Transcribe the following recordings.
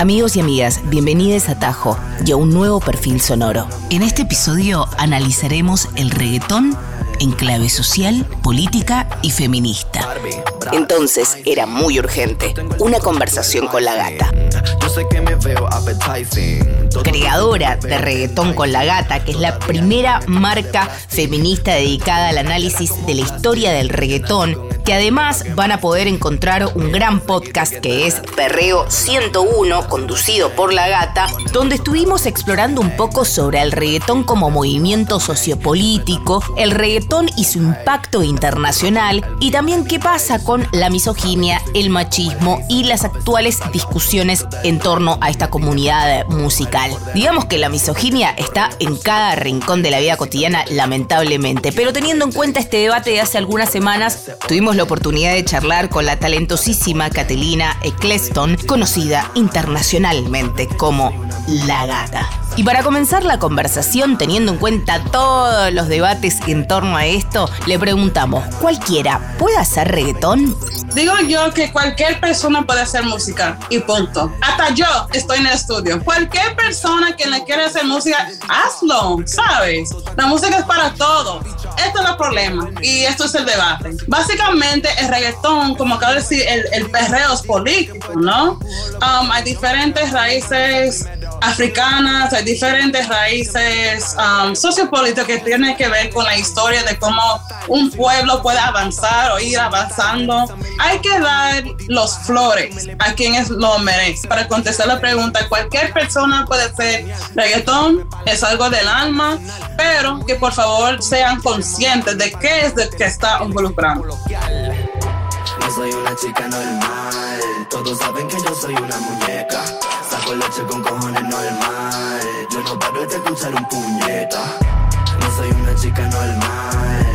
Amigos y amigas, bienvenidos a Tajo y a un nuevo perfil sonoro. En este episodio analizaremos el reggaetón en clave social, política y feminista. Entonces era muy urgente una conversación con la gata. Creadora de Reggaetón con la Gata, que es la primera marca feminista dedicada al análisis de la historia del reggaetón que además van a poder encontrar un gran podcast que es Perreo 101, conducido por la gata, donde estuvimos explorando un poco sobre el reggaetón como movimiento sociopolítico, el reggaetón y su impacto internacional, y también qué pasa con la misoginia, el machismo y las actuales discusiones en torno a esta comunidad musical. Digamos que la misoginia está en cada rincón de la vida cotidiana, lamentablemente, pero teniendo en cuenta este debate de hace algunas semanas, tuvimos la oportunidad de charlar con la talentosísima Catelina Eccleston, conocida internacionalmente como La Gata. Y para comenzar la conversación, teniendo en cuenta todos los debates en torno a esto, le preguntamos, ¿cualquiera puede hacer reggaetón? Digo yo que cualquier persona puede hacer música y punto. Hasta yo estoy en el estudio. Cualquier persona que le quiera hacer música, hazlo, ¿sabes? La música es para todo. Este es el problema y esto es el debate. Básicamente el reggaetón, como acabo de decir, el, perreo es político, ¿no? Um, hay diferentes raíces africanas, hay diferentes raíces um, sociopolíticas que tienen que ver con la historia de cómo un pueblo puede avanzar o ir avanzando. Hay que dar los flores a quienes lo merecen. Para contestar la pregunta, cualquier persona puede hacer reggaetón, es algo del alma, pero que por favor sean conscientes de qué es de que está involucrando. No soy una chica normal, todos saben que yo soy una muñeca. Leche con cojones normal, yo no paro de escuchar un puñeta. No soy una chica normal,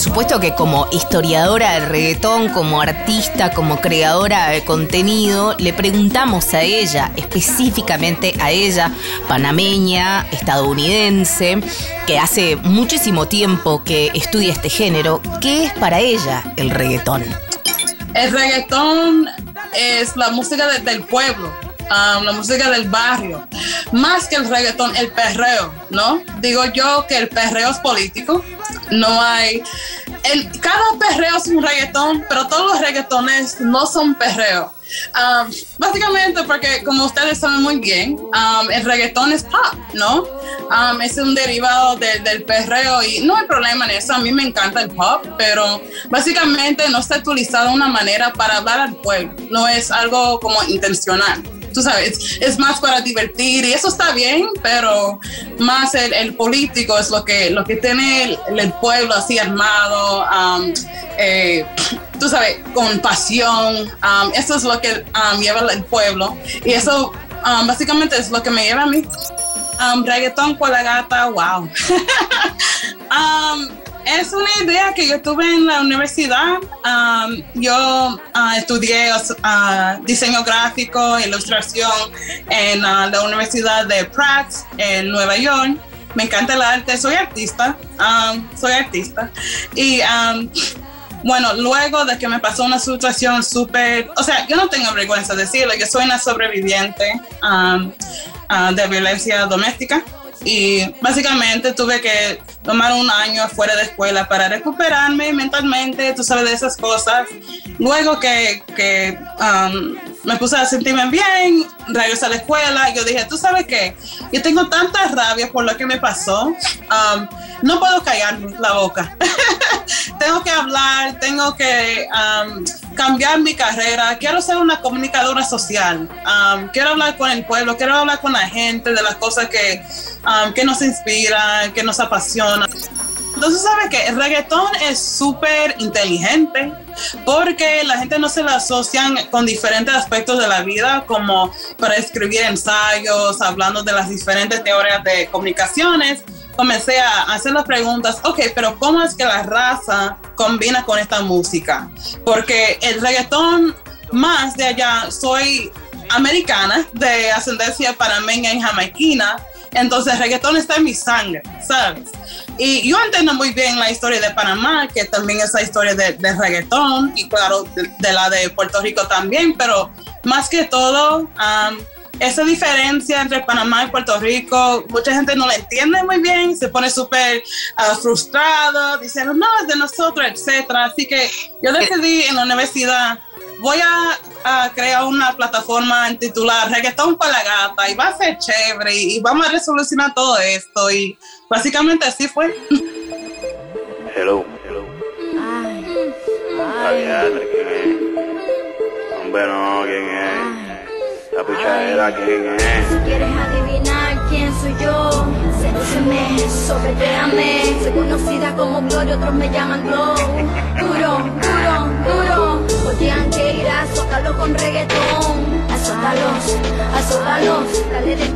supuesto que como historiadora del reggaetón, como artista, como creadora de contenido, le preguntamos a ella, específicamente a ella, panameña, estadounidense, que hace muchísimo tiempo que estudia este género, ¿qué es para ella el reggaetón? El reggaetón es la música de- del pueblo, um, la música del barrio. Más que el reggaetón, el perreo, ¿no? Digo yo que el perreo es político. No hay. El, cada perreo es un reggaetón, pero todos los reggaetones no son perreo. Um, básicamente porque, como ustedes saben muy bien, um, el reggaetón es pop, ¿no? Um, es un derivado del- perreo y no hay problema en eso. A mí me encanta el pop, pero básicamente no está utilizado de una manera para hablar al pueblo. No es algo como intencional. Tú sabes, es más para divertir y eso está bien, pero más el, el político es lo que, lo que tiene el, pueblo así armado, um, eh, tú sabes, con pasión. um, eso es lo que um, lleva el pueblo y eso um, básicamente es lo que me lleva a mí. Um, reggaetón con la gata, wow. Es una idea que yo tuve en la universidad. Um, yo ah, estudié ah, diseño gráfico, ilustración en ah, la Universidad de Pratt en Nueva York. Me encanta el arte, soy artista, um, soy artista. Y um, bueno, luego de que me pasó una situación súper, o sea, yo no tengo vergüenza de decirlo, yo soy una sobreviviente de violencia doméstica y básicamente tuve que tomar un año fuera de escuela para recuperarme mentalmente, tú sabes de esas cosas. Luego que, que um, me puse a sentirme bien, regresé a la escuela, yo dije, tú sabes qué, yo tengo tanta rabia por lo que me pasó, um, no puedo callar la boca. tengo que hablar, tengo que um, cambiar mi carrera, quiero ser una comunicadora social, um, quiero hablar con el pueblo, quiero hablar con la gente de las cosas que, um, que nos inspiran, que nos apasionan. Entonces, ¿sabes qué? El reggaetón es súper inteligente. Porque la gente no se la asocian con diferentes aspectos de la vida, como para escribir ensayos, hablando de las diferentes teorías de comunicaciones. Comencé a hacer las preguntas, ok, pero ¿cómo es que la raza combina con esta música? Porque el reggaetón más de allá, soy americana, de ascendencia panameña y jamaiquina, entonces reggaetón está en mi sangre, ¿sabes? Y yo entiendo muy bien la historia de Panamá, que también es la historia de, de reggaetón, y claro, de, la de Puerto Rico también, pero más que todo, um, esa diferencia entre Panamá y Puerto Rico, mucha gente no la entiende muy bien, se pone súper uh, frustrado, diciendo, no, es de nosotros, etcétera. Así que yo decidí en la universidad voy a, crear una plataforma titulada Reggaetón para la Gata y va a ser chévere y, vamos a resolucionar todo esto y básicamente así fue. Hello, hello. Ay, ay. ¿quién es? Hombre, no, ¿quién es? La pichadera, ¿quién es? Si quieres adivinar quién soy yo, sedúceme, sobretéame. Soy conocida como Gloria, otros me llaman Glow. Duro, duro, duro. Odian que sócalo con reggaetón.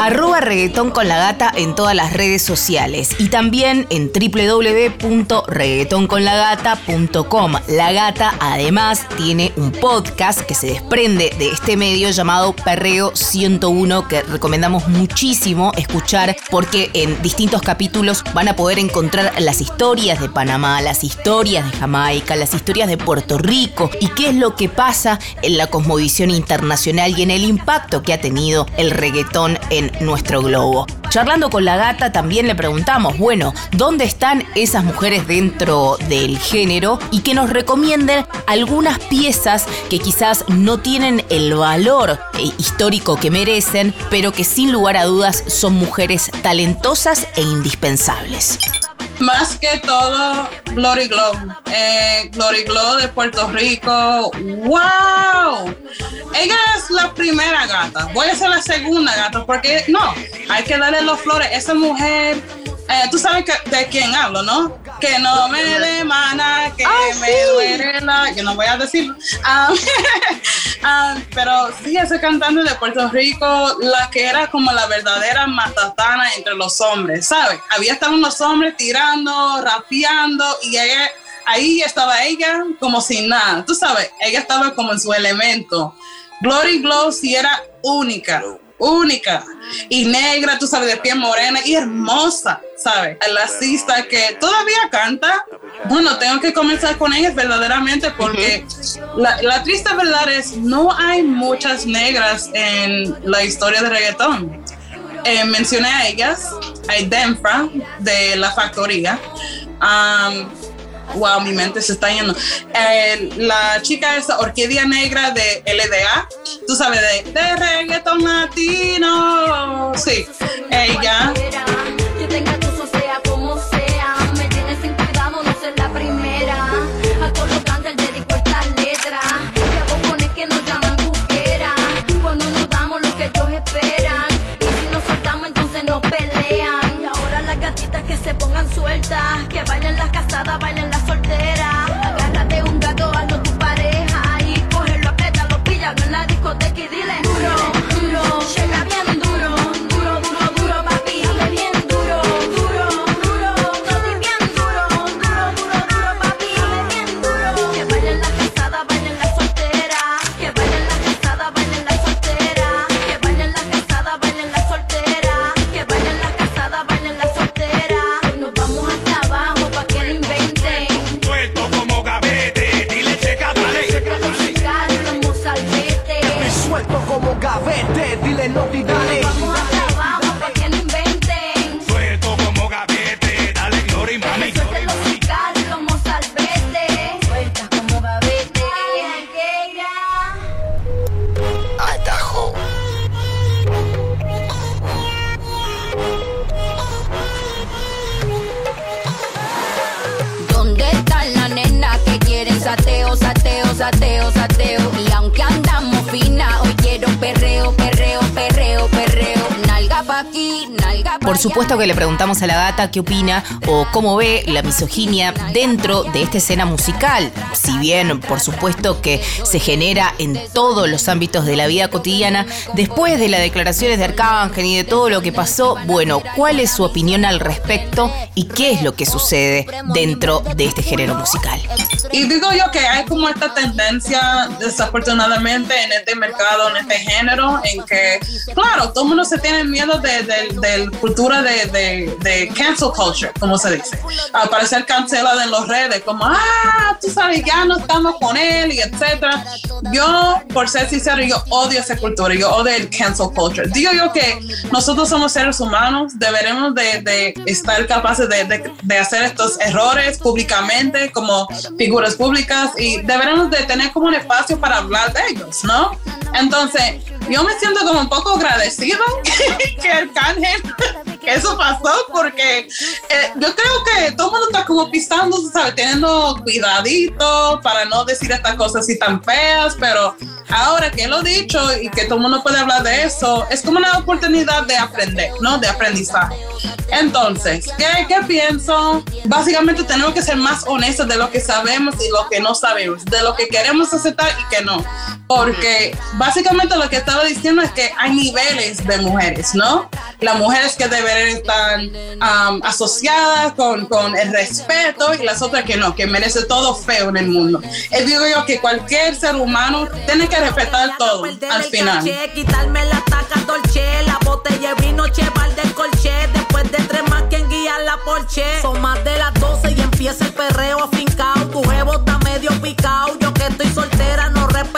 Arroba reggaetón con la gata en todas las redes sociales y también en www.reggaetonconlagata.com. La gata además tiene un podcast que se desprende de este medio llamado Perreo 101 que recomendamos muchísimo escuchar porque en distintos capítulos van a poder encontrar las historias de Panamá, las historias de Jamaica, las historias de Puerto Rico y qué es lo que pasa en la cosmovisión internacional y en el impacto que ha tenido el reggaetón en nuestro globo. Charlando con la gata también le preguntamos, bueno, ¿dónde están esas mujeres dentro del género? Y que nos recomienden algunas piezas que quizás no tienen el valor eh, histórico que merecen, pero que sin lugar a dudas son mujeres talentosas e indispensables. Más que todo, Glory Glow. Eh, Glory Glow de Puerto Rico. ¡Wow! Ella es la primera gata. Voy a ser la segunda gata porque no, hay que darle los flores. Esa mujer eh, tú sabes de quién hablo, ¿no? Que no me demana, que me duele la. Yo no voy a decirlo. Ah, ah, pero sí, ese cantante de Puerto Rico, la que era como la verdadera matatana entre los hombres, ¿sabes? Había estado los hombres tirando, rapeando y ahí estaba ella como sin nada. Tú sabes, ella estaba como en su elemento. Glory Glow sí era única única y negra, tú sabes, de piel morena y hermosa, ¿sabes? La artista que todavía canta, bueno, tengo que comenzar con ella verdaderamente porque la, triste verdad es, no hay muchas negras en la historia de reggaetón. Eh, mencioné a ellas, hay Denfra de La Factoría, um, wow, mi mente se está yendo. Eh, la chica es Orquídea Negra de LDA, tú sabes, de, de reggaeton latino. Sí, ella. Que bailen las casadas, bailen las solteras. Agárrate un gato, hazlo tu Suelto como gavete, dile no dale. Por supuesto que le preguntamos a la gata qué opina o cómo ve la misoginia dentro de esta escena musical. Si bien, por supuesto que se genera en todos los ámbitos de la vida cotidiana, después de las declaraciones de Arcángel y de todo lo que pasó, bueno, ¿cuál es su opinión al respecto y qué es lo que sucede dentro de este género musical? Y digo yo que hay como esta tendencia, desafortunadamente, en este mercado, en este género, en que, claro, todo el mundo se tiene miedo de, de, cultura de, de, de, cancel culture, como se dice. Aparecer cancelada en las redes, como, ah, tú sabes, ya no estamos con él, y etcétera. Yo, por ser sincero, yo odio esa cultura, yo odio el cancel culture. Digo yo que nosotros somos seres humanos, deberemos de, de estar capaces de, de hacer estos errores públicamente como figuras públicas y deberemos de tener como un espacio para hablar de ellos, ¿no? Entonces, yo me siento como un poco agradecido que el canje que eso pasó porque eh, yo creo que todo el mundo está como pisando, ¿sabes? Teniendo cuidadito para no decir estas cosas así tan feas, pero ahora que lo he dicho y que todo el mundo puede hablar de eso, es como una oportunidad de aprender, ¿no? De aprendizaje. Entonces, ¿qué, ¿qué pienso? Básicamente tenemos que ser más honestos de lo que sabemos y lo que no sabemos, de lo que queremos aceptar y que no. Porque básicamente lo que estaba diciendo es que hay niveles de mujeres, ¿no? Las mujeres que deberían estar um, asociadas con, con, el respeto y las otras que no, que merece todo feo en el mundo. Y digo yo que cualquier ser humano tiene que respetar todo al final. Quitarme la taca dolce, la botella de vino cheval del colche, después de tres más quien guía la porche. Son más de las 12 y empieza el perreo afincao, tu está medio picao, yo que estoy soltera no respeto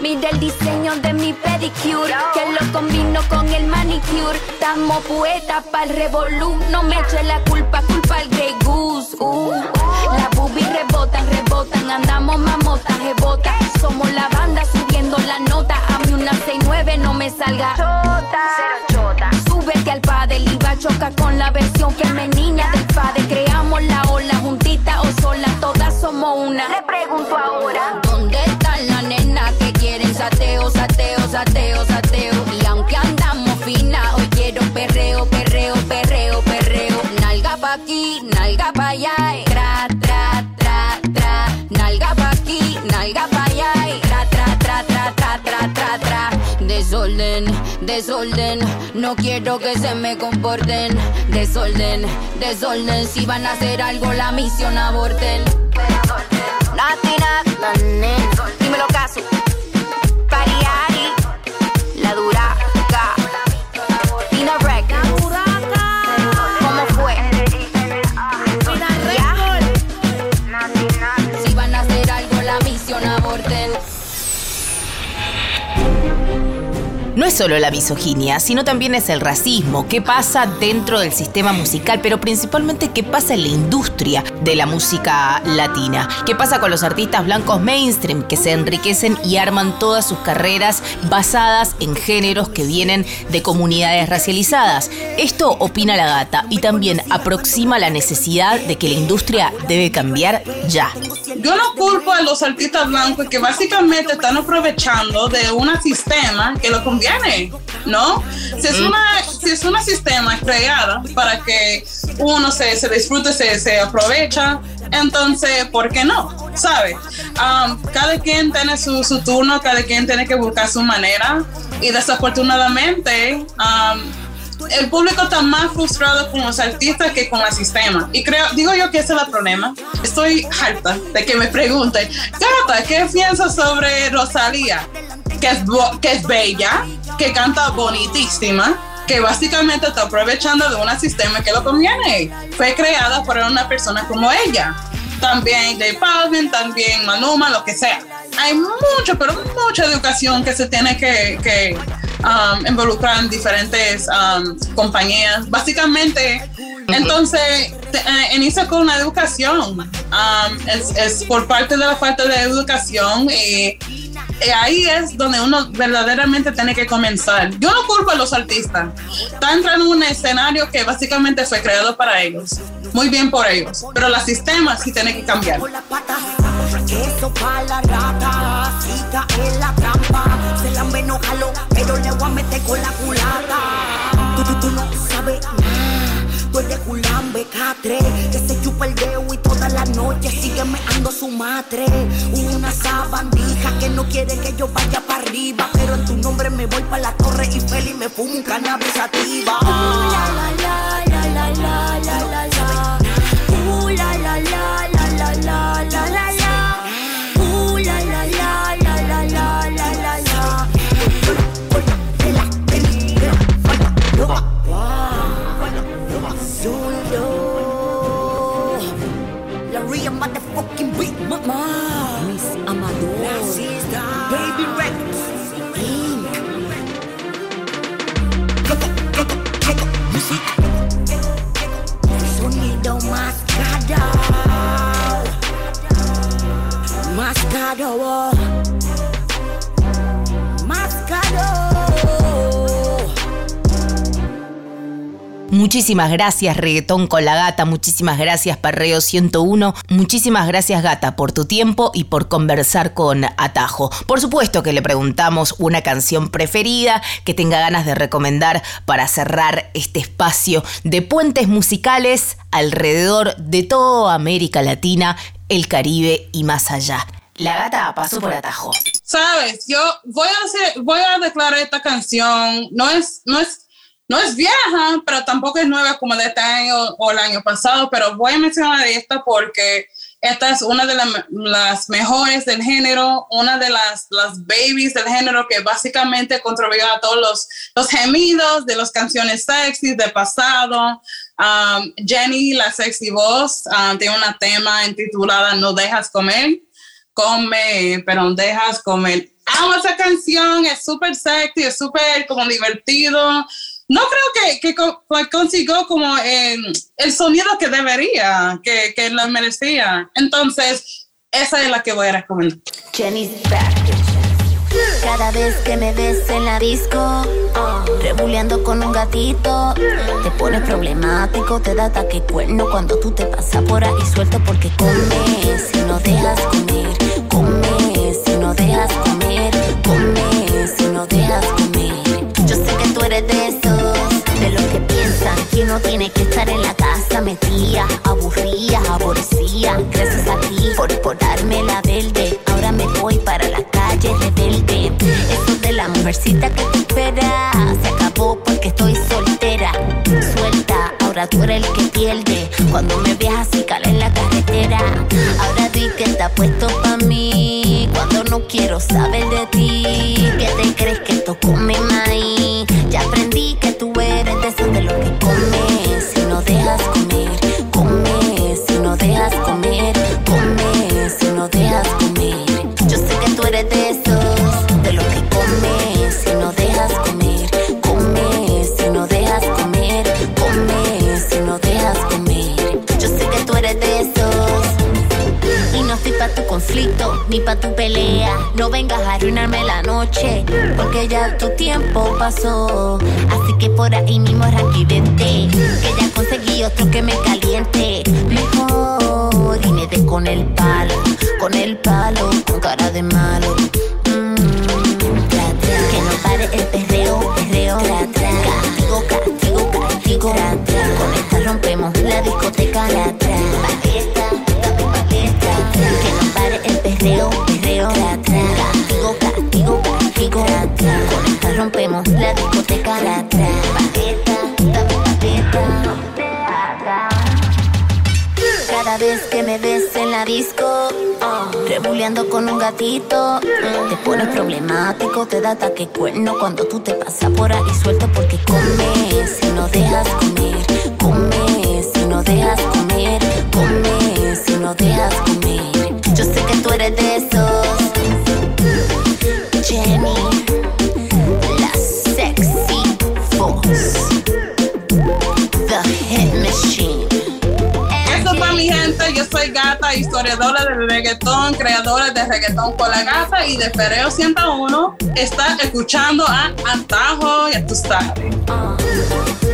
mira el diseño de mi pedicure, que lo combino con el manicure, estamos poetas para el revolú, no me eche la culpa, culpa al Grey Goose, uh. las boobies rebotan, rebotan, andamos mamotas, rebota, somos la banda subiendo la nota, a mí una 69 no me salga. Chota, súbete al padre, y va a chocar con la versión femenina del padre, creamos la ola juntita o sola, todas somos una, le pregunto ahora, ¿dónde están las nenas que sateo, sateo, sateo, sateo? Y aunque andamos fina, hoy quiero perreo, perreo, perreo, perreo, nalga pa' aquí, nalga pa' allá, y tra, tra, tra, tra, nalga pa' aquí, nalga pa' allá, y tra, tra, tra, tra, tra, tra, tra, tra. Desorden, desorden, no quiero que se me comporten. Desorden, desorden, si van a hacer algo la misión aborten. Latina, dímelo caso. Pariari, la solo la misoginia, sino también es el racismo, qué pasa dentro del sistema musical, pero principalmente qué pasa en la industria de la música latina. ¿Qué pasa con los artistas blancos mainstream que se enriquecen y arman todas sus carreras basadas en géneros que vienen de comunidades racializadas? Esto opina la gata y también aproxima la necesidad de que la industria debe cambiar ya. Yo no culpo a los artistas blancos que básicamente están aprovechando de un sistema que lo conviene, ¿no? Si es una, si es una sistema creada para que uno se, se disfrute, se, se aprovecha, entonces, ¿por qué no? ¿Sabe? Um, cada quien tiene su, su, turno, cada quien tiene que buscar su manera y desafortunadamente um, el público está más frustrado con los artistas que con el sistema. Y creo, digo yo que ese es el problema. Estoy harta de que me pregunten, Gata, ¿qué piensas sobre Rosalía? Que es, que es bella, que canta bonitísima, que básicamente está aprovechando de un sistema que lo conviene. Fue creada por una persona como ella. También de Balvin, también Maluma, lo que sea. Hay mucho, pero mucha educación que se tiene que, que um, involucrar en diferentes um, compañías. Básicamente, entonces, te, eh, inicia con una educación. Um, es, es por parte de la falta de educación y ahí es donde uno verdaderamente tiene que comenzar. Yo no culpo a los artistas. Están entrando en un escenario que básicamente fue creado para ellos. Muy bien por ellos. Pero el sistema sí tiene que cambiar. Tú eres culambe catre. Que se chupa el dedo y toda la noche sigue meando su madre. Una sabandija que no quiere que yo vaya para arriba. Pero en tu nombre me voy para la torre y feliz me fumo un cannabis yung mata Muchísimas gracias Reggaetón con la Gata, muchísimas gracias Perreo 101, muchísimas gracias Gata por tu tiempo y por conversar con Atajo. Por supuesto que le preguntamos una canción preferida que tenga ganas de recomendar para cerrar este espacio de puentes musicales alrededor de toda América Latina, el Caribe y más allá. La Gata pasó por Atajo. Sabes, yo voy a hacer, voy a declarar esta canción, no es, no es no es vieja, pero tampoco es nueva como de este año o el año pasado, pero voy a mencionar esta porque esta es una de la- las mejores del género, una de las, las babies del género que básicamente contribuyó a todos los, los gemidos de las canciones sexy del pasado. Um, Jenny, la sexy voz, um, tiene una tema intitulada No dejas comer, come, pero no dejas comer. Amo esa canción, es súper sexy, es súper como divertido. No creo que, que co- que consiguió como eh, el sonido que debería, que, que la merecía. Entonces, esa es la que voy a recomendar. Jenny's back. Cada vez que me ves en la disco, rebuleando con un gatito, te pones problemático, te da ataque cuerno cuando tú te pasas por ahí suelto porque comes si no dejas comer, tiene que estar en la casa metida, aburrida, aborrecida. Gracias a ti por, por darme la verde, ahora me voy para la calle rebelde. Eso de la mujercita que te espera se acabó porque estoy soltera. Suelta, ahora tú eres el que pierde. Cuando me veas así cala en la carretera, ahora di que está puesto pa' mí. Cuando no quiero saber de ti, que te crees que toco mi maíz. Ya tu tiempo pasó. Así que por ahí mismo Ranky vente, que ya conseguí otro que me caliente. Mejor y me dé con el palo, con el palo, con cara de malo. Rebuleando con un gatito, te pones problemático, te da ataque cuerno cuando tú te pasas por ahí suelto porque comes si no dejas comer, comes si no dejas creadora de reggaetón con la gata y de Pereo 101. Está escuchando a Antajo, tú sabes.